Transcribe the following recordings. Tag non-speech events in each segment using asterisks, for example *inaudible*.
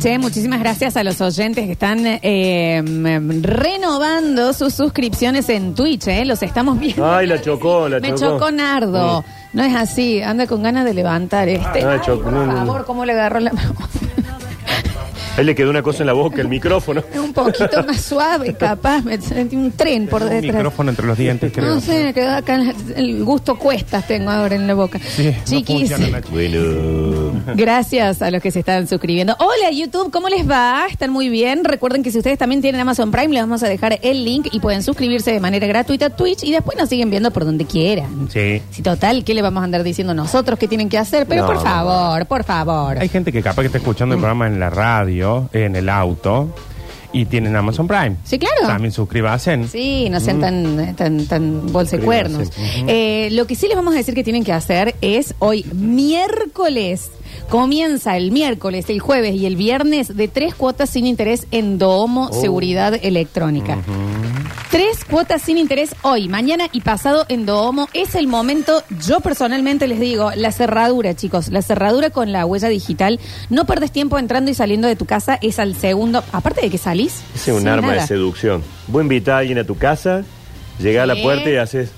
Che, muchísimas gracias a los oyentes que están eh, mm, renovando sus suscripciones en Twitch, ¿eh? Los estamos viendo. Ay, la chocó, la Me chocó. chocó Nardo. No es así, anda con ganas de levantar este. Ah, Ay, chocó, por no, no, no. favor, ¿cómo le agarró la mano? A él le quedó una cosa en la boca, el micrófono. *laughs* Un poquito más suave, capaz. Me sentí un tren por Un detrás. micrófono entre los dientes, creo. No sé, me quedó acá en la- el gusto cuestas tengo ahora en la boca. Sí, no Chiquis, funciona, Nacho. *laughs* Bueno. gracias a los que se están suscribiendo. Hola YouTube, ¿cómo les va? ¿Están muy bien? Recuerden que si ustedes también tienen Amazon Prime, les vamos a dejar el link y pueden suscribirse de manera gratuita a Twitch y después nos siguen viendo por donde quieran. Sí. Si total, ¿qué le vamos a andar diciendo nosotros qué tienen que hacer? Pero No. por favor, por favor. Hay gente que capaz que está escuchando el programa en la radio, en el auto, y tienen Amazon Prime. Sí, claro. También suscríbanse. Sí, no sean tan, tan, tan bolsa cuernos. Eh, lo que sí les vamos a decir que tienen que hacer es hoy, miércoles, comienza el miércoles, el jueves y el viernes de tres cuotas sin interés en Domo Oh. Seguridad Electrónica. Tres cuotas sin interés hoy, mañana y pasado en Domo. Es el momento, yo personalmente les digo, la cerradura, chicos, la cerradura con la huella digital. No perdes tiempo entrando y saliendo de tu casa, es al segundo. Aparte de que salís. Es un sin arma nada. de seducción. Vos invitás a alguien a tu casa, llegás a la Sí. puerta y haces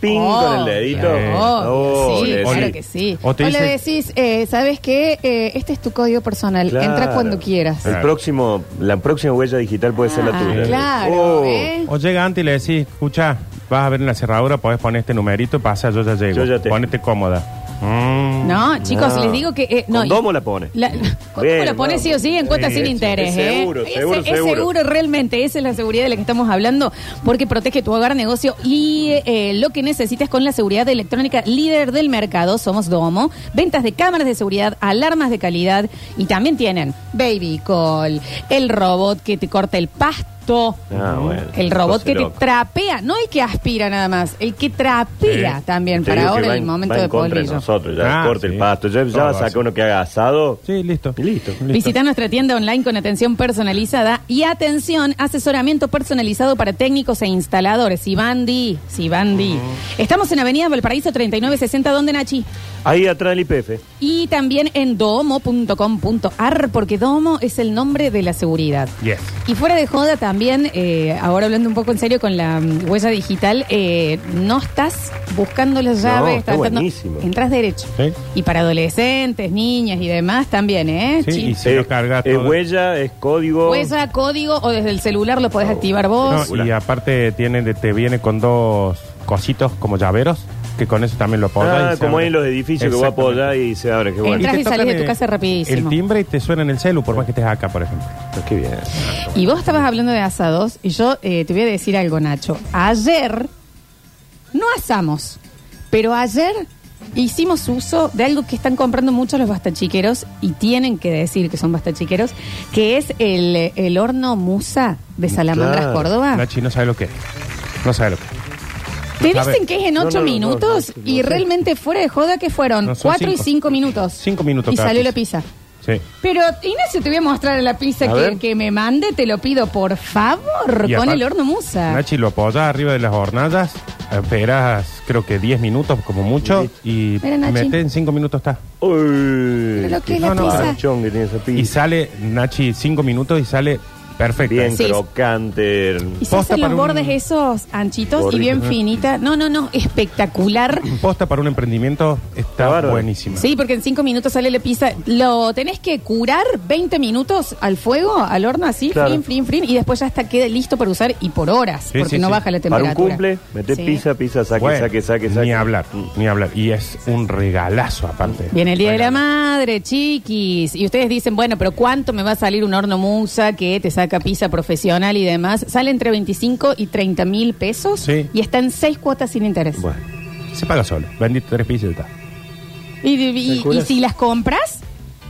ping Oh, con el dedito. Oh, Oh, sí, le claro decís. que sí. O te O le decís, eh, ¿sabes qué? Eh, este es tu código personal. Claro. Entra cuando quieras. El próximo, la próxima huella digital puede ser la Ah, tuya. claro, Oh. ¿eh? O llega antes y le decís, escucha, vas a ver en la cerradura, podés poner este numerito y pasa, yo ya llego. Yo ya te- Ponete cómoda. Mm. No, chicos, les digo que... eh, no, domo la pone. La, ¿Cómo Bien, *laughs* lo pone vamos. sí o sí en cuotas Sí, sin sí, interés? es ¿eh? seguro, Es- seguro, es, seguro. realmente, esa es la seguridad de la que estamos hablando, porque protege tu hogar, negocio y eh, lo que necesites con la seguridad electrónica líder del mercado. Somos Domo, ventas de cámaras de seguridad, alarmas de calidad y también tienen Baby Call, el robot que te corta el pasto. Ah, bueno. El robot que te trapea, no el que aspira nada más, el que trapea Sí. también Te para digo que ahora va el en- momento va en de contra de polvillo. nosotros, ya Ah, corta el pasto, ya, ya Todo va a sacar así. uno que haga asado. Sí, listo. Y listo. Listo. Visita nuestra tienda online con atención personalizada y atención, asesoramiento personalizado para técnicos e instaladores. Sibandi, Sibandi. Estamos en Avenida Valparaíso 3960, ¿dónde, Nachi? Ahí atrás del IPF. Y también en domo.com.ar, porque Domo es el nombre de la seguridad. Yes. Y fuera de joda también, eh, ahora hablando un poco en serio con la mm, huella digital, eh, no estás buscando las llaves, está estás dando- buenísimo. entras derecho. Sí. Y para adolescentes, niñas y demás también, ¿eh? Sí, y si lo es todo. huella, es código. Huella, código o desde el celular lo podés activar No, vos. y aparte tiene, de- te viene con dos cositos como llaveros, que con eso también lo apoyas. Ah, y se como abre. en los edificios que vos Exactamente. apoyás y se abre. Qué bueno. Entras y te salís de tu casa rapidísimo. El timbre y te suena en el celu, por más que estés acá, por ejemplo. Ah, Qué bien. Y vos estabas hablando de asados y yo eh, te voy a decir algo, Nacho. Ayer no asamos, pero ayer hicimos uso de algo que están comprando muchos los bastachiqueros y tienen que decir que son bastachiqueros, que es el, el horno Musa de Salamandras, Claro. Córdoba. Nachi no sabe lo que es. No sabe lo que es. Te dicen que es en No, ocho no, no, minutos no, no, y no realmente fuera de joda que fueron No, son cuatro y cinco. cinco minutos. Cinco minutos Y cada salió la pizza. Sí. Pero, Ignacio, te voy a mostrar la pizza A que, ver. que me mande, te lo pido, por favor, Y con aparte, el horno Musa. Nachi lo apoyas arriba de las hornallas, esperas creo que 10 minutos como mucho y Mira, Nachi. mete en 5 minutos está. Uy. Pero que es No, la no, pizza. Panchón que tiene esa pizza. Y sale, Nachi, 5 minutos y sale perfecta. Bien Sí. crocante. Y se Posta hacen los para un- bordes esos anchitos y Gordito, bien finita. No, no, no, espectacular. Posta para un emprendimiento está bárbaro. buenísima. Sí, porque en cinco minutos sale la pizza. Lo tenés que curar 20 minutos al fuego, al horno así, Claro. frin, frin, frin, y después ya está queda listo para usar y por horas, Sí, porque sí, no sí. baja la Para un cumple, metés Sí. pizza, pizza, saque, Bueno, saque, saque, saque. Ni hablar, Mm. ni hablar. Y es un regalazo aparte. Viene el Día de la. Madre, chiquis. Y ustedes dicen, bueno, pero ¿cuánto me va a salir un horno musa que te saca pizza profesional y demás? Sale entre 25 y 30 mil pesos Sí. y está en seis cuotas sin interés. Bueno. Se paga solo. Vendiste tres pizzas y está. Y, y- y ¿Calculas? si las compras,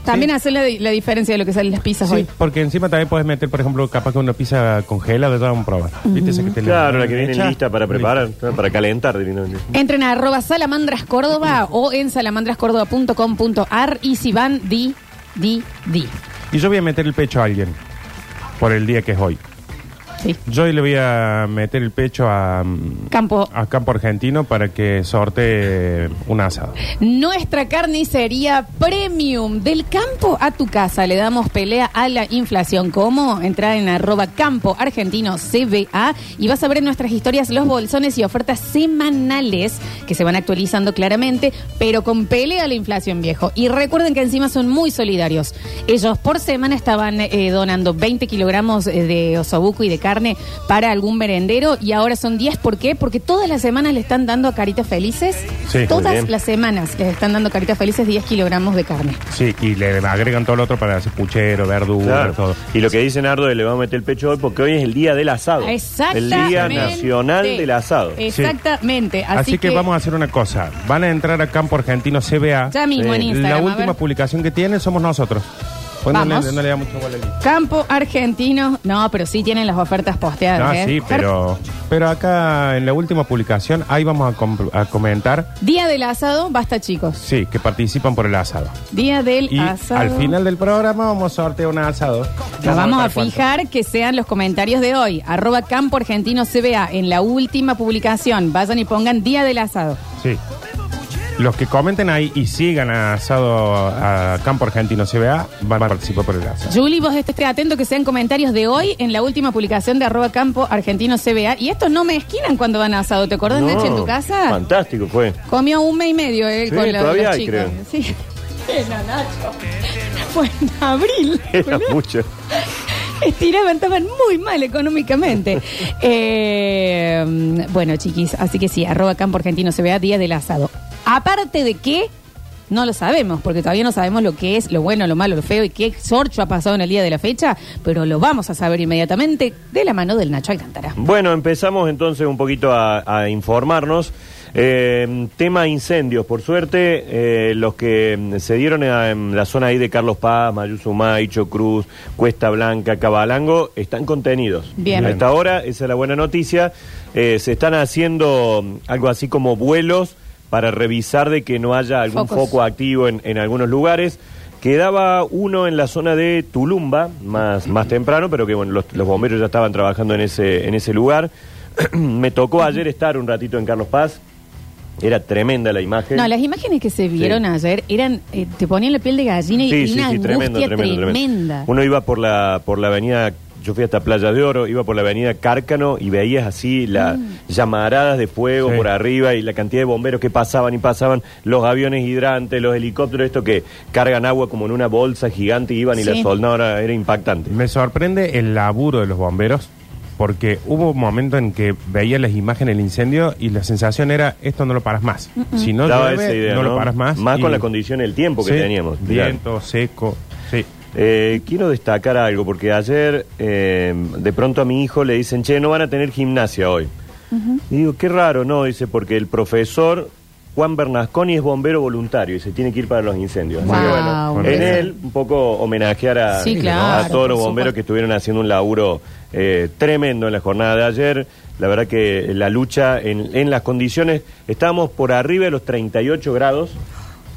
también Sí. hace la, la diferencia de lo que salen las pizzas Sí, hoy. porque encima también puedes meter, por ejemplo, capaz que una pizza congelada, ya vamos a probar. ¿Viste esa que te Claro, la que viene hecha? lista para preparar, ¿no? para calentar. directamente. Entren a arroba salamandras córdoba o en salamandrascórdoba.com.ar y si van, di, di, di. Y yo voy a meter el pecho a alguien por el día que es hoy. Sí. Yo hoy le voy a meter el pecho a, mm, Campo. a Campo Argentino para que sorte un asado. Nuestra carnicería premium del campo a tu casa. Le damos pelea a la inflación. ¿Cómo? Entra en arroba campo argentino CBA y vas a ver en nuestras historias los bolsones y ofertas semanales que se van actualizando claramente, pero con pelea a la inflación, viejo. Y recuerden que encima son muy solidarios. Ellos por semana estaban eh, donando 20 kilogramos eh, de osobuco y de carne para algún merendero y ahora son 10. ¿Por qué? Porque todas las semanas le están dando a Caritas Felices. Sí, todas las semanas les están dando Caritas Felices 10 kilogramos de carne. Sí, y le agregan todo lo otro para hacer puchero, verdura, Claro. todo. Y lo que dice Nardo es le vamos a meter el pecho hoy porque hoy es el día del asado. Exactamente. El día nacional del asado. Exactamente. Así, Así, que, vamos a hacer una cosa. Van a entrar a Campo Argentino CBA. Ya mismo en. Instagram. La última publicación que tienen somos nosotros. Pues no, Vamos. le, no le da mucha bola al- Campo argentino. No, pero sí tienen las ofertas posteadas. No, ¿eh? sí, pero, pero acá en la última publicación, ahí vamos a, com- a comentar, Día del asado, basta chicos. sí, que participan por el asado. Día del Y asado. al final del programa vamos a sortear un asado. Nos vamos a cuánto. fijar que sean los comentarios de hoy. Arroba Campo Argentino CBA en la última publicación. Vayan y pongan Día del asado. Sí. Los que comenten ahí y sigan a asado a Campo Argentino CBA van a participar por el asado. Juli, vos esté atento que sean comentarios de hoy en la última publicación de arroba Campo Argentino CBA. Y estos no me esquinan cuando van a asado. ¿Te acordás, No, Nacho, en tu casa? Fantástico fue. Comió un mes y medio él Sí, con la- todavía los hay, chicos. creo. Sí. Era Nacho. Fue en abril. *laughs* Era mucho. Estiraban, estaban muy mal económicamente. *laughs* Eh, bueno, chiquis, así que sí, arroba campo argentino se vea día del asado. Aparte de que, no lo sabemos, porque todavía no sabemos lo que es, lo bueno, lo malo, lo feo y qué sorcho ha pasado en el día de la fecha, pero lo vamos a saber inmediatamente de la mano del Nacho Alcántara. Bueno, empezamos entonces un poquito a, a informarnos. Eh, tema incendios, por suerte, eh, los que mm, se dieron en la zona ahí de Carlos Paz, Mayuzumá, Icho Cruz, Cuesta Blanca, Cabalango, están contenidos. Bien. A esta hora, esa es la buena noticia. Eh, se están haciendo mm, algo así como vuelos para revisar de que no haya algún Focos. foco activo en, en algunos lugares. Quedaba uno en la zona de Tulumba, más, más temprano, pero que bueno, los, los bomberos ya estaban trabajando en ese, en ese lugar. *clears throat* Me tocó ayer estar un ratito en Carlos Paz. Era tremenda la imagen. No, las imágenes que se vieron Sí. ayer eran, eh, te ponían la piel de gallina y, Sí, una sí, angustia tremendo, tremendo, tremendo. tremenda. Uno iba por la, por la avenida, yo fui hasta Playa de Oro, iba por la avenida Cárcano y veías así las Mm. llamaradas de fuego Sí. por arriba y la cantidad de bomberos que pasaban y pasaban, los aviones hidrantes, los helicópteros, esto que cargan agua como en una bolsa gigante y iban y Sí. la soldaban, era, era impactante. Me sorprende el laburo de los bomberos, porque hubo un momento en que veía las imágenes del incendio y la sensación era, esto no lo paras más. Si no Daba llueve, esa idea, no, ¿no? lo paras más. Más Y- con la condición del tiempo que Sí, teníamos. Viento, seco, sí. Eh, quiero destacar algo, porque ayer eh, de pronto a mi hijo le dicen, che, no van a tener gimnasia hoy. Y digo, qué raro, no, dice, porque el profesor Juan Bernasconi es bombero voluntario y se tiene que ir para los incendios. Así Wow, que bueno, en él un poco homenajear a, Sí, a claro, todos los bomberos que estuvieron haciendo un laburo eh, tremendo en la jornada de ayer. La verdad que la lucha en, en las condiciones, estábamos por arriba de los 38 grados.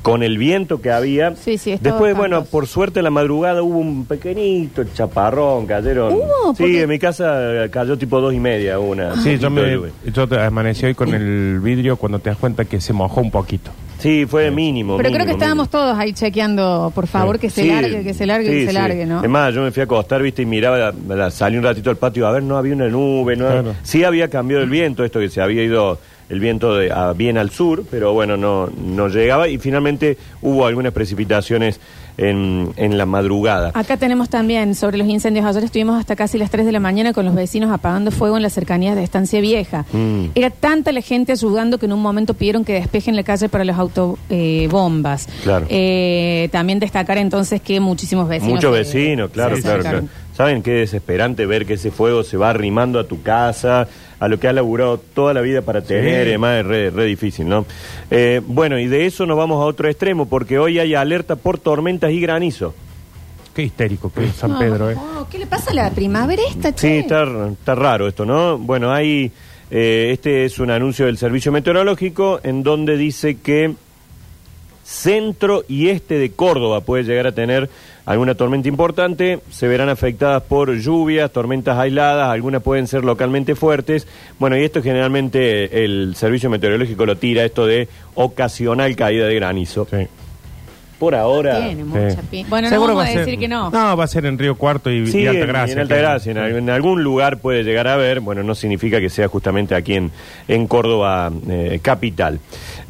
Con el viento que había. Sí, sí, estaba Después, bueno, por suerte en la madrugada hubo un pequeñito chaparrón, cayeron. ¿Hubo? Sí, en mi casa cayó tipo dos y media una. Sí, yo, me, yo te amanecí hoy con el vidrio cuando te das cuenta que se mojó un poquito. Sí, fue mínimo. Pero creo que estábamos mínimo. todos ahí chequeando, por favor, que se Sí, largue, que se largue, sí, que se sí. largue, ¿no? Es más, yo me fui a acostar, viste, y miraba, la- la- salí un ratito al patio, a ver, no había una nube, no Claro. Sí había cambiado el viento, esto que se había ido el viento de, a- bien al sur, pero bueno, no, no llegaba y finalmente hubo algunas precipitaciones en, en la madrugada. Acá tenemos también sobre los incendios. Ayer estuvimos hasta casi las 3 de la mañana con los vecinos apagando fuego en las cercanías de Estancia Vieja. Mm. Era tanta la gente ayudando que en un momento pidieron que despejen la calle para los autobombas. Claro. también destacar entonces que muchísimos vecinos. Muchos vecinos, claro, claro, claro. ¿Saben qué desesperante ver que ese fuego se va arrimando a tu casa, a lo que has laburado toda la vida para tener? Sí. Además, es re, re difícil, ¿no? Eh, bueno, y de eso nos vamos a otro extremo, porque hoy hay alerta por tormentas y granizo. Qué histérico que es San No, Pedro, ¿eh? no, ¿Qué le pasa a la primavera esta, Sí, che? está, está raro esto, ¿no? Bueno, hay. eh, este es un anuncio del Servicio Meteorológico en donde dice que centro y este de Córdoba puede llegar a tener alguna tormenta importante, se verán afectadas por lluvias, tormentas aisladas, algunas pueden ser localmente fuertes. Bueno, y esto generalmente el servicio meteorológico lo tira, esto de ocasional caída de granizo. Sí. Por ahora... Tiene mucha Sí. pinta. Bueno, no Seguro vamos va a ser- decir que no. No, va a ser en Río Cuarto y, Sí, y en, Alta Gracia. en Alta que- Gracia, en, algún- en algún lugar puede llegar a ver, bueno, no significa que sea justamente aquí en, en Córdoba eh, capital.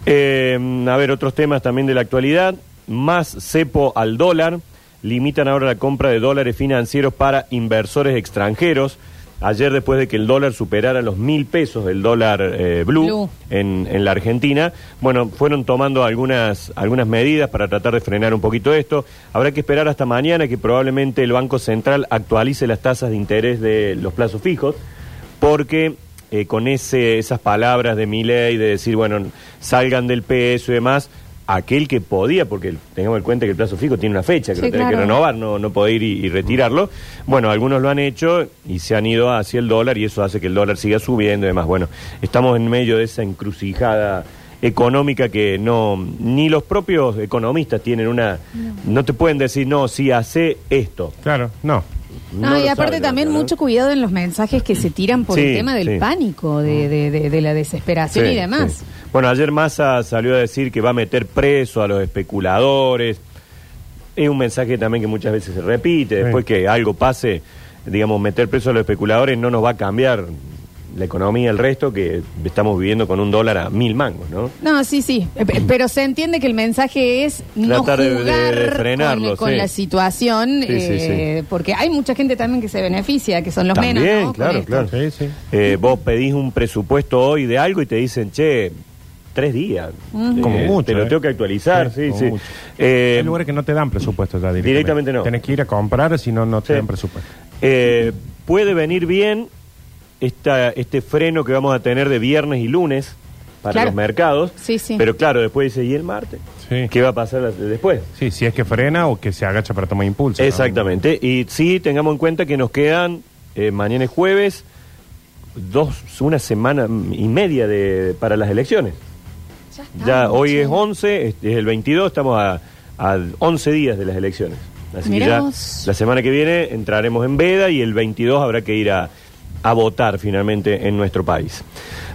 Eh, a ver, otros temas también de la actualidad, más cepo al dólar, limitan ahora la compra de dólares financieros para inversores extranjeros. Ayer, después de que el dólar superara los mil pesos, el dólar eh, blue, Blue. En, en la Argentina, bueno, fueron tomando algunas, algunas medidas para tratar de frenar un poquito esto. Habrá que esperar hasta mañana que probablemente el Banco Central actualice las tasas de interés de los plazos fijos, porque eh, con ese, esas palabras de Milei de decir, bueno, salgan del peso y demás, aquel que podía, porque tengamos en cuenta que el plazo fijo tiene una fecha que Sí, lo tenés que renovar, no, no poder ir y, y retirarlo. Bueno, algunos lo han hecho y se han ido hacia el dólar y eso hace que el dólar siga subiendo y demás. Bueno, estamos en medio de esa encrucijada económica que no ni los propios economistas tienen una no, te pueden decir no si hace esto Claro, no. No, No y aparte también ¿no? mucho cuidado en los mensajes que se tiran por Sí, el tema del sí. pánico, de, de- de- de la desesperación Sí, y demás. sí. Bueno, ayer Massa salió a decir que va a meter preso a los especuladores. Es un mensaje también que muchas veces se repite. Sí. Después que algo pase, digamos, meter preso a los especuladores no nos va a cambiar la economía, el resto, que estamos viviendo con un dólar a mil mangos, ¿no? No, sí, sí, eh, pe- pero se entiende que el mensaje es no Tratar de- de- jugar de frenarlo, con, con sí. la situación, Sí, sí, eh, porque hay mucha gente también que se beneficia, que son los También, menos, ¿no? Con claro, esto. claro. Sí, sí. Eh, vos pedís un presupuesto hoy de algo y te dicen, che, tres días. Como Eh, mucho, Te lo eh. tengo que actualizar, Sí, sí, como sí. mucho. Eh, Hay lugares que no te dan presupuesto ya directamente. Directamente no. Tienes que ir a comprar, si no, no te Sí. dan presupuesto. Eh, puede venir bien esta, este freno que vamos a tener de viernes y lunes para Claro. los mercados. Sí, sí. Pero claro, después dice, ¿y el martes? Sí. ¿Qué va a pasar después? Sí, si es que frena o que se agacha para tomar impulso. ¿no? Exactamente. Y sí, tengamos en cuenta que nos quedan, eh, mañana es jueves, dos, una semana y media de, para las elecciones. Ya, está, Ya hoy es 11, es, es el 22, estamos a, a 11 días de las elecciones. Así Mirá que ya la semana que viene entraremos en veda y el 22 habrá que ir a, a votar finalmente en nuestro país.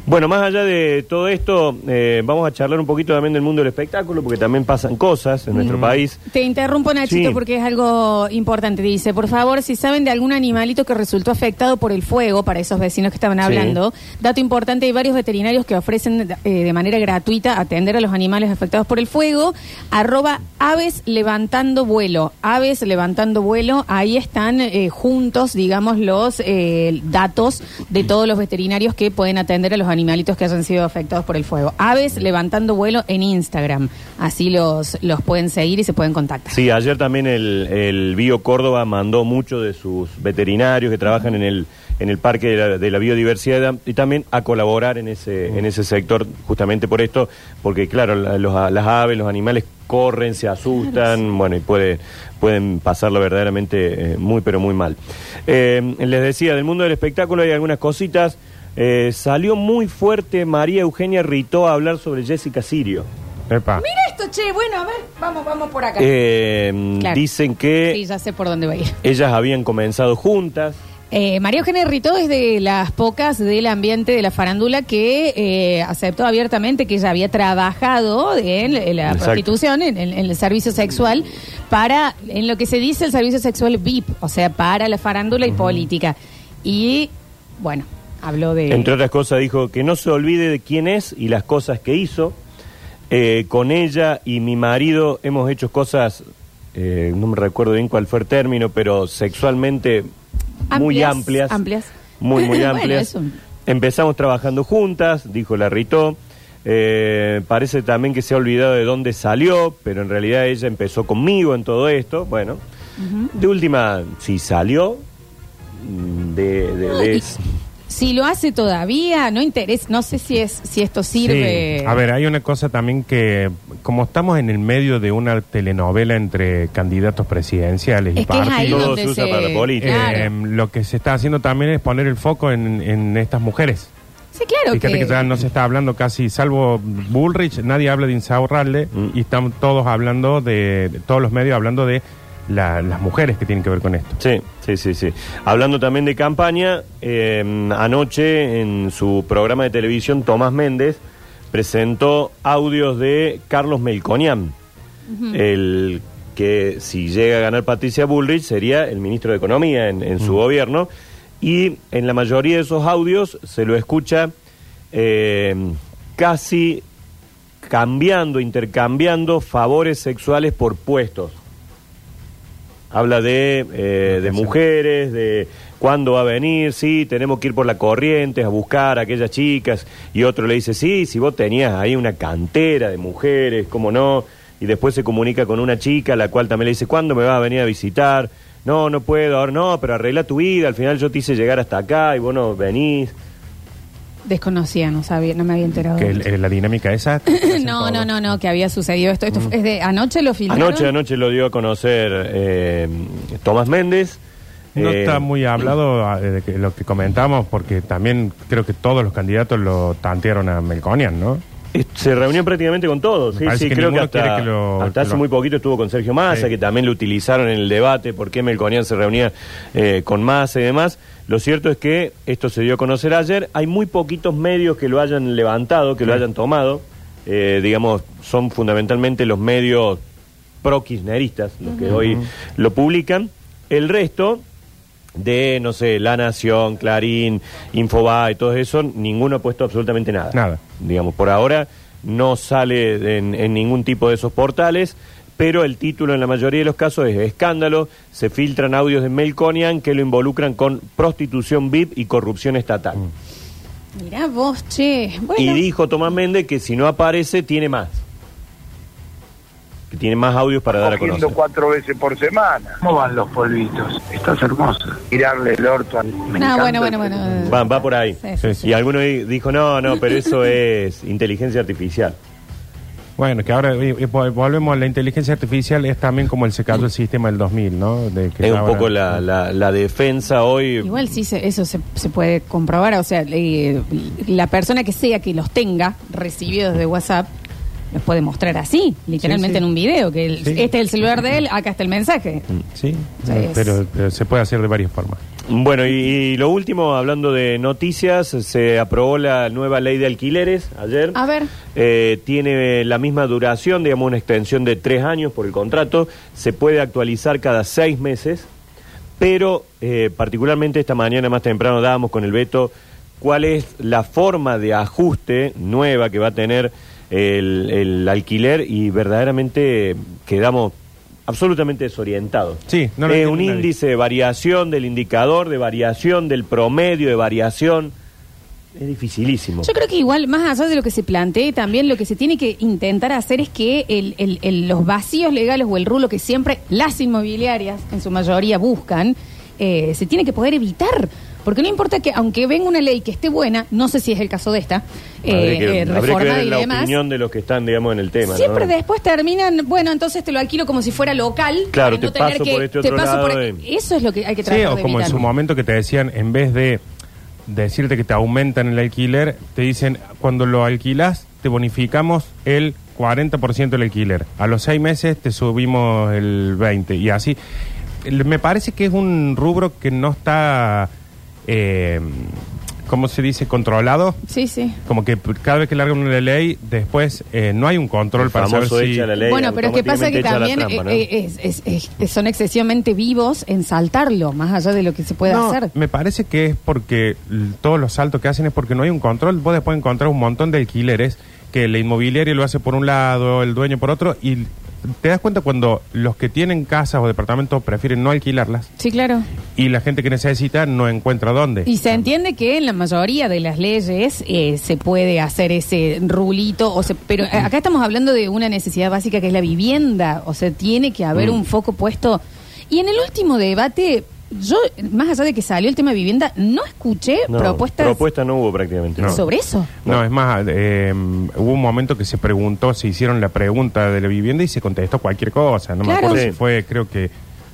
Bueno, más allá de todo esto, eh, vamos a charlar un poquito también del mundo del espectáculo, porque también pasan cosas en nuestro país. Te interrumpo, Nachito, Sí. porque es algo importante. Dice, por favor, si saben de algún animalito que resultó afectado por el fuego, para esos vecinos que estaban Sí. hablando, dato importante, hay varios veterinarios que ofrecen eh, de manera gratuita atender a los animales afectados por el fuego. Arroba aves levantando vuelo. Aves levantando vuelo, ahí están eh, juntos, digamos, los datos de todos los veterinarios que pueden atender a los animalitos que hayan sido afectados por el fuego. Aves levantando vuelo en Instagram. Así los, los pueden seguir y se pueden contactar. Sí, ayer también el, el Bio Córdoba mandó muchos de sus veterinarios que trabajan en el, en el Parque de la, de la Biodiversidad y también a colaborar en ese, en ese sector, justamente por esto, porque claro, la- los- las aves, los animales corren, se asustan, bueno, y puede, pueden pasarlo verdaderamente eh, muy, pero muy mal. Eh, les decía, del mundo del espectáculo hay algunas cositas. Eh, salió muy fuerte María Eugenia Ritó a hablar sobre Jessica Sirio. Epa. Mira esto, che, bueno, a ver, vamos, vamos por acá. Eh, Claro. Dicen que Sí, ya sé por dónde va a ir. ellas habían comenzado juntas. Eh, María Eugenia Rito es de las pocas del ambiente de la farándula que eh, aceptó abiertamente que ella había trabajado en, en la Exacto. prostitución, en, en- en el servicio sexual, para, en lo que se dice el servicio sexual VIP, o sea, para la farándula y política. Y, bueno, habló de... Entre otras cosas dijo que no se olvide de quién es y las cosas que hizo. Eh, con ella y mi marido hemos hecho cosas, eh, no me recuerdo bien cuál fue el término, pero sexualmente muy Amplias, amplias. Muy, muy *laughs* amplias. Empezamos trabajando juntas, dijo la Ritó. Eh, parece también que se ha olvidado de dónde salió, pero en realidad ella empezó conmigo en todo esto. Bueno, de última, si salió, mm, de, de- de- Y si lo hace todavía, no interesa, no sé si es si esto sirve. Sí. A ver, hay una cosa también que, como estamos en el medio de una telenovela entre candidatos presidenciales y Es que es ahí partidos, Todo donde se usa se... para la política. Claro. eh, lo que se está haciendo también es poner el foco en, en estas mujeres. sí, claro Fíjate que... que ya no se está hablando casi, salvo Bullrich, nadie habla de Insaurralde Mm. y están todos hablando de, de- todos los medios hablando de la- las mujeres que tienen que ver con esto. Sí, sí, sí, sí. Hablando también de campaña, eh, anoche en su programa de televisión Tomás Méndez presentó audios de Carlos Melconian, el que si llega a ganar Patricia Bullrich sería el ministro de Economía en, en su gobierno, y en la mayoría de esos audios se lo escucha eh, casi cambiando, intercambiando favores sexuales por puestos. Habla de, eh, de mujeres, de cuándo va a venir, sí, tenemos que ir por la corriente a buscar a aquellas chicas. Y otro le dice, sí, si vos tenías ahí una cantera de mujeres, ¿cómo no? Y después se comunica con una chica, la cual también le dice, ¿cuándo me vas a venir a visitar? No, no puedo, ahora no, pero arregla tu vida, al final yo te hice llegar hasta acá y vos no venís. Desconocía, no sabía, no me había enterado. Que el- la dinámica esa. *laughs* no, no, no, no, que había sucedido esto. Esto es de anoche lo filtraron. Anoche, anoche lo dio a conocer eh, Tomás Méndez. No Eh, está muy hablado ah, de que- lo que comentamos, porque también creo que todos los candidatos lo tantearon a Melconian, ¿no? Eh, Se reunió prácticamente con todos, Me sí, parece sí, que creo que ninguno hasta, quiere que lo- hasta que hace lo- muy poquito estuvo con Sergio Massa, Sí. que también lo utilizaron en el debate, por qué Melconian se reunía eh, con Massa y demás. Lo cierto es que esto se dio a conocer ayer, hay muy poquitos medios que lo hayan levantado, que lo hayan tomado, Eh, digamos, son fundamentalmente los medios pro-kirchneristas los que hoy lo publican. El resto de, no sé, La Nación, Clarín, Infobae, todo eso, ninguno ha puesto absolutamente nada. Nada. Digamos, por ahora no sale en, en ningún tipo de esos portales, pero el título en la mayoría de los casos es escándalo, se filtran audios de Melconian que lo involucran con prostitución VIP y corrupción estatal. Mirá vos, che. Bueno, Y dijo Tomás Méndez que si no aparece, tiene más. Que tiene más audios para dar a cogiendo conocer. cuatro veces por semana. ¿Cómo van los polvitos? Estás hermosa. Mirarle el orto al... me no, encanta bueno, bueno, el- bueno. Va, va por ahí. Sí, sí, sí. Y alguno di- dijo, no, no, pero eso es inteligencia artificial. Bueno, que ahora eh, vol- volvemos a la inteligencia artificial, es también como el se cayó el sistema del 2000, ¿no? De que Es un ahora- poco la, la, la defensa hoy. Igual sí, se- eso se, se puede comprobar. O sea, eh, la persona que sea que los tenga recibidos de WhatsApp los puede mostrar así, literalmente Sí, sí. en un video. Que el- Sí. este es el celular de él, acá está el mensaje. Sí, Sí, es- pero, pero se puede hacer de varias formas. Bueno, y, y lo último, hablando de noticias, se aprobó la nueva ley de alquileres ayer. A ver. Eh, tiene la misma duración, digamos una extensión de tres años por el contrato. Se puede actualizar cada seis meses, pero eh, particularmente esta mañana más temprano dábamos con el veto cuál es la forma de ajuste nueva que va a tener el, el alquiler y verdaderamente quedamos absolutamente desorientados. Sí, no lo es entiende un nadie. índice de variación del indicador, de variación del promedio, de variación. Es dificilísimo. Yo creo que igual, más allá de lo que se plantee, también lo que se tiene que intentar hacer es que el- el- el- los vacíos legales o el rulo que siempre las inmobiliarias, en su mayoría, buscan, eh, se tiene que poder evitar. Porque no importa que, aunque venga una ley que esté buena, no sé si es el caso de esta, eh, habría que, eh, ver y la demás, opinión de los que están, digamos, en el tema. siempre ¿no? después terminan, bueno, entonces te lo alquilo como si fuera local. Claro, para te no tener paso que- por este te otro paso lado por- y- Eso es lo que hay que Sí, tratar o de como en su momento que te decían, en vez de decirte que te aumentan el alquiler, te dicen, cuando lo alquilas, te bonificamos el 40% del alquiler. A los seis meses te subimos el 20%. Y así. Me parece que es un rubro que no está, eh, ¿cómo se dice?, controlado. Sí, sí. Como que cada vez que largan una ley, después eh, no hay un control El para saber si... la ley, Bueno, pero es que pasa que también eh, eh, es- es- es- son excesivamente vivos en saltarlo, más allá de lo que se puede No, hacer. Me parece que es porque todos los saltos que hacen es porque no hay un control. Vos después encontrar un montón de alquileres que la inmobiliaria lo hace por un lado, el dueño por otro, y te das cuenta cuando los que tienen casas o departamentos prefieren no alquilarlas Sí, claro. y la gente que necesita no encuentra dónde. Y se entiende que en la mayoría de las leyes eh, se puede hacer ese rulito, o se, pero eh, acá estamos hablando de una necesidad básica que es la vivienda, o sea, tiene que haber Mm. un foco puesto. Y en el último debate, yo, más allá de que salió el tema de vivienda, no escuché No, propuestas Propuesta no hubo prácticamente. No. sobre eso. No, es más, eh, hubo un momento que se preguntó, se hicieron la pregunta de la vivienda y se contestó cualquier cosa. No me acuerdo Sí. si fue, creo que,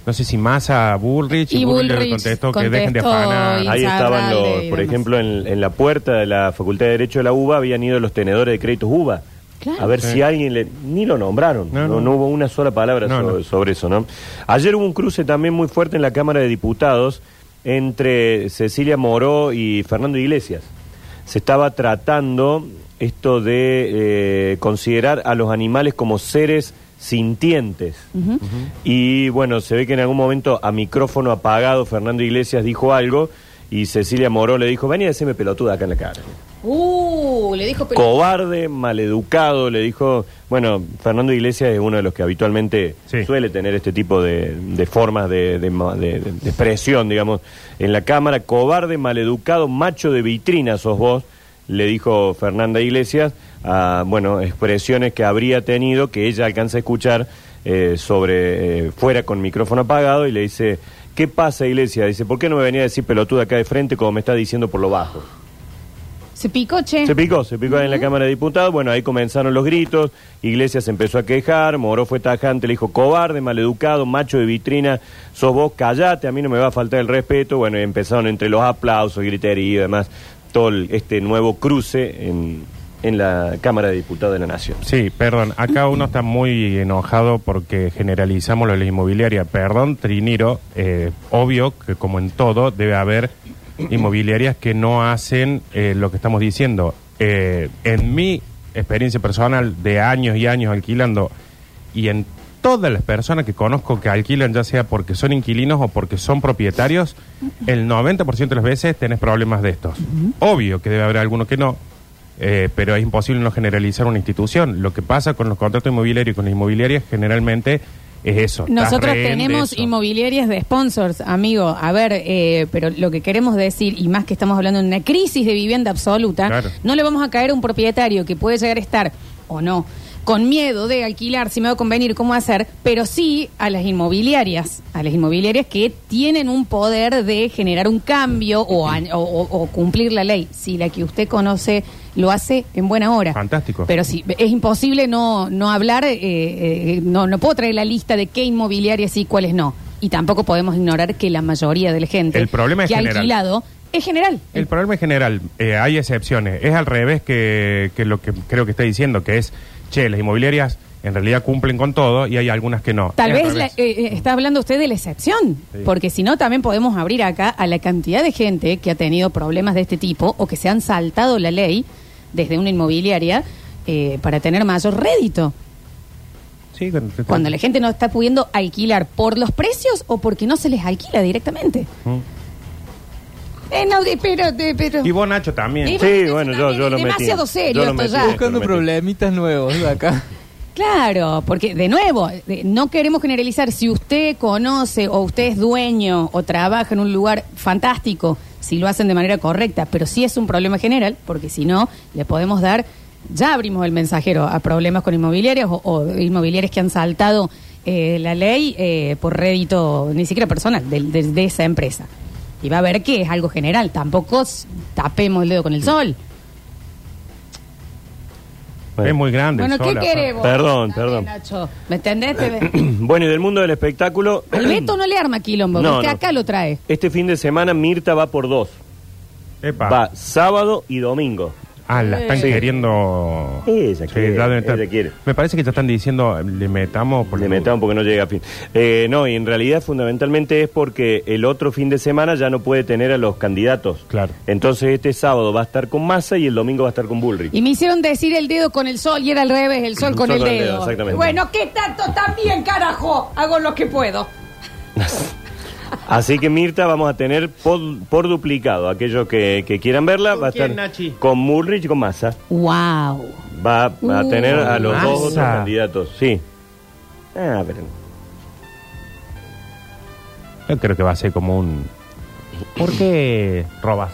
no sé si Massa Bullrich Y y, Bullrich, contestó, que dejen de afanar. Ahí estaban los, por ejemplo, en, en la puerta de la Facultad de Derecho de la UBA habían ido los tenedores de créditos UBA. Claro. A ver Sí. si alguien le... Ni lo nombraron, No, no, no. no hubo una sola palabra No, sobre, no. sobre eso, ¿no? Ayer hubo un cruce también muy fuerte en la Cámara de Diputados entre Cecilia Moró y Fernando Iglesias. Se estaba tratando esto de eh, considerar a los animales como seres sintientes. Y bueno, se ve que en algún momento a micrófono apagado Fernando Iglesias dijo algo y Cecilia Moró le dijo, vení a decirme pelotuda acá en la cara. Uh, le dijo pero- Cobarde, maleducado, le dijo, bueno, Fernando Iglesias es uno de los que habitualmente Sí. suele tener este tipo de, de formas de, de ma- de- de- de expresión, digamos, en la Cámara. Cobarde, maleducado, macho de vitrina sos vos, le dijo Fernanda Iglesias, a, bueno, expresiones que habría tenido, que ella alcanza a escuchar eh, sobre, eh, fuera con micrófono apagado y le dice, ¿qué pasa Iglesias? Dice, ¿por qué no me venía a decir pelotuda acá de frente como me está diciendo por lo bajo? Se picó, che. Se picó, se picó ahí en la Cámara de Diputados. Bueno, ahí comenzaron los gritos. Iglesias se empezó a quejar. Moró fue tajante, le dijo cobarde, maleducado, macho de vitrina. Sos vos, callate, a mí no me va a faltar el respeto. Bueno, y empezaron entre los aplausos, gritería y demás. Todo el- este nuevo cruce en, en la Cámara de Diputados de la Nación. Sí, perdón, acá uno está muy enojado porque generalizamos lo de la inmobiliaria. Perdón, Triniro, eh, obvio que como en todo debe haber inmobiliarias que no hacen eh, lo que estamos diciendo. Eh, en mi experiencia personal de años y años alquilando y en todas las personas que conozco que alquilan, ya sea porque son inquilinos o porque son propietarios, el 90% de las veces tenés problemas de estos. Obvio que debe haber alguno que no, eh, pero es imposible no generalizar una institución. Lo que pasa con los contratos inmobiliarios y con las inmobiliarias generalmente es eso. Nosotros tenemos eso. inmobiliarias de sponsors, amigo. A ver, eh, pero lo que queremos decir, y más que estamos hablando de una crisis de vivienda absoluta, Claro. no le vamos a caer a un propietario que puede llegar a estar, o no, con miedo de alquilar, si me va a convenir cómo hacer, pero sí a las inmobiliarias, a las inmobiliarias que tienen un poder de generar un cambio o, a- o- o- o cumplir la ley. Si la que usted conoce lo hace en buena hora. Fantástico. Pero sí, es imposible no, no hablar, eh, eh, no, no puedo traer la lista de qué inmobiliarias sí y cuáles no. Y tampoco podemos ignorar que la mayoría de la gente El problema es que ha general. alquilado es general. El problema es general, eh, hay excepciones. Es al revés que, que lo que creo que está diciendo, que es, che, las inmobiliarias en realidad cumplen con todo y hay algunas que no. Tal vez la- eh, eh, está hablando usted de la excepción, Sí. porque si no también podemos abrir acá a la cantidad de gente que ha tenido problemas de este tipo o que se han saltado la ley desde una inmobiliaria eh, para tener mayor rédito. Sí, con- con- Cuando la gente no está pudiendo alquilar por los precios o porque no se les alquila directamente. Mm. Eh, no, de- pero, de- pero... Y vos, Nacho, también. Y- Sí, bueno, yo, yo lo metí. Demasiado serio Yo lo esto metí, ya. Buscando problemitas nuevos acá. Claro, porque de nuevo, de- no queremos generalizar. Si usted conoce o usted es dueño o trabaja en un lugar fantástico, si lo hacen de manera correcta, pero sí es un problema general, porque si no, le podemos dar, ya abrimos el mensajero a problemas con inmobiliarias o, o inmobiliarias que han saltado eh, la ley eh, por rédito, ni siquiera personal, de, de- de esa empresa. Y va a ver que es algo general, tampoco tapemos el dedo con el sol. Bueno. Es muy grande. Bueno, ¿qué sol, queremos? Perdón, perdón. Nacho. ¿Me entendés? Te- *clears throat* Bueno, y del mundo del espectáculo... *clears throat* Al Beto no le arma quilombo, No, que no. acá lo trae. Este fin de semana Mirta va por dos. Epa. Va sábado y domingo. Ah, la están Sí. queriendo. Ella quiere, ya deben estar- ella quiere. Me parece que ya están diciendo, le metamos. por Le metamos porque no llega a fin. Eh, no, y en realidad fundamentalmente es porque el otro fin de semana ya no puede tener a los candidatos. Claro. Entonces este sábado va a estar con Massa y el domingo va a estar con Bullrich. Y me hicieron decir el dedo con el sol y era al revés, el sol *laughs* El con sol el con el dedo. dedo, exactamente. Bueno, ¿qué tanto? También, carajo. Hago lo que puedo. *laughs* Así que Mirta vamos a tener por, por duplicado. Aquellos que, que quieran verla ¿Con va a quién, estar Nachi? con Bullrich y con Massa. Wow. Va, va a Uh, tener a los dos otros candidatos. Sí. Ah, pero... Yo creo que va a ser como un. ¿Por qué robas?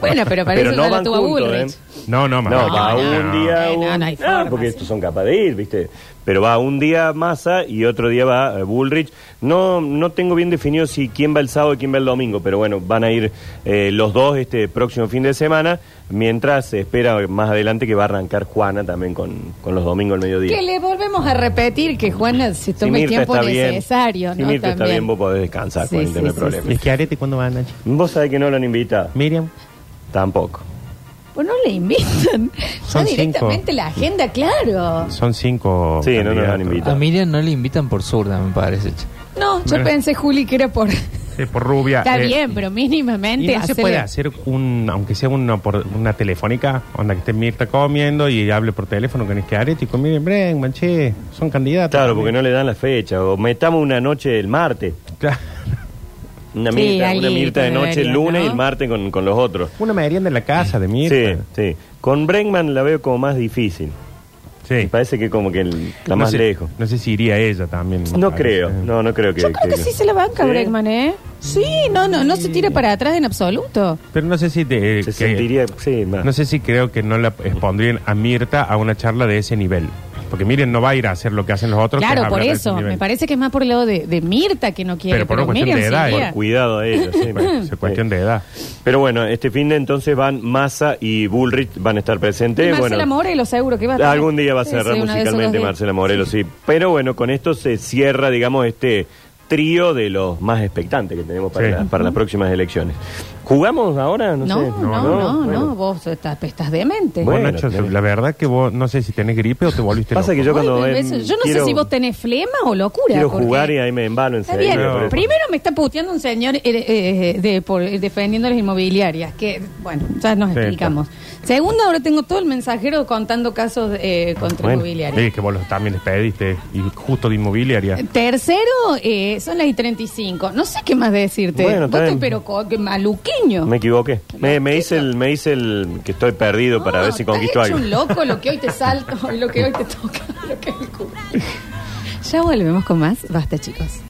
Bueno, pero parece que no la van tuvo juntos, Bullrich. ¿eh? No, no, No, va no, un no, día. no, un- no hay Ah, forma, porque sí. estos son capaces de ir, ¿viste? Pero va un día Massa y otro día va eh, Bullrich. No, no tengo bien definido si quién va el sábado y quién va el domingo, pero bueno, van a ir eh, los dos este próximo fin de semana, mientras se espera más adelante que va a arrancar Juana también con, con los domingos al mediodía. Que le volvemos a repetir que Juana se Si tome el tiempo está bien, necesario, si ¿no? Mirta está bien, vos podés descansar, Sí, Juanita, no hay sí, problema. sí, ¿Y qué arete cuándo van, Nachi? Vos sabés que no lo han invitado. Miriam. Tampoco. Pues no le invitan. Son ya directamente cinco. la agenda, claro. Son cinco. Sí, no nos han invitado. A Miriam no le invitan por zurda, me parece. No, yo pensé, Juli, que era por... Sí, por rubia. Está eh, bien, pero mínimamente Y no se puede hacer un, aunque sea una, por, una telefónica, onda que esté Mirta comiendo y hable por teléfono con Schiaretti, con miren, Bregman, che, son candidatos. Claro, porque no le dan la fecha. O metamos una noche el martes. Claro. Una Sí, Mirta, una alguito Mirta de noche el debería, lunes ¿no? y el martes con, con los otros. Una merienda en la casa de Mirta. Sí, sí. Con Bregman la veo como más difícil. Sí. Parece que como que el- está No más sé- lejos. No sé si iría ella también. No parece. creo, no, no creo que... Yo creo que sí se la banca ¿Sí? Bregman, ¿eh? Sí, no, no, no se tira para atrás en absoluto. Pero no sé si te, Se que- sentiría, sí, más. no sé si creo que no la expondrían a Mirta a una charla de ese nivel. Porque Miriam no va a ir a hacer lo que hacen los otros. que Claro, es por hablar de ese eso. nivel. Me parece que es más por el lado de, de Mirta que no quiere. Pero por Pero, una cuestión Miriam de edad, sí iría. Por cuidado a ella, sí. Bueno, *laughs* es cuestión de edad. Pero bueno, este fin de entonces van Massa y Bullrich van a estar Y presentes. Marcela bueno, Morelos seguro que va a estar. Algún día va a Sí, cerrar sí, una de esos musicalmente dos días. Marcela Morelos, sí. Pero bueno, con esto se cierra, digamos, este trío de los más expectantes que tenemos para, Sí. la- para las próximas elecciones. ¿Jugamos ahora? No, No, sé. no, no, no, Bueno. vos estás, estás demente. Bueno, Bueno, Nacho, tenés- la verdad que vos no sé si tenés gripe o te volviste Pasa loco. que yo cuando... Eso- yo no quiero- sé si vos tenés flema o locura. Quiero jugar y ahí me embalo Está enseguida. bien. No. por eso. Primero me está puteando un señor eh, eh, de, por, defendiendo las inmobiliarias, que, bueno, ya nos Sí, explicamos. Segundo, ahora tengo todo el mensajero contando casos eh, contra Bueno, inmobiliarias. sí, que vos los también les pediste, y justo de inmobiliaria. Tercero, eh, son las y 35. No sé qué más decirte. Bueno, está Vos te, bien. pero co- que maluqueño. Me equivoqué. Me, me hice el, me hice el que estoy perdido para No, ver si conquisto hecho algo. un loco lo que hoy te salto y *laughs* lo que hoy te toca. Lo que hoy cu- *laughs* ya volvemos con más. Basta, chicos.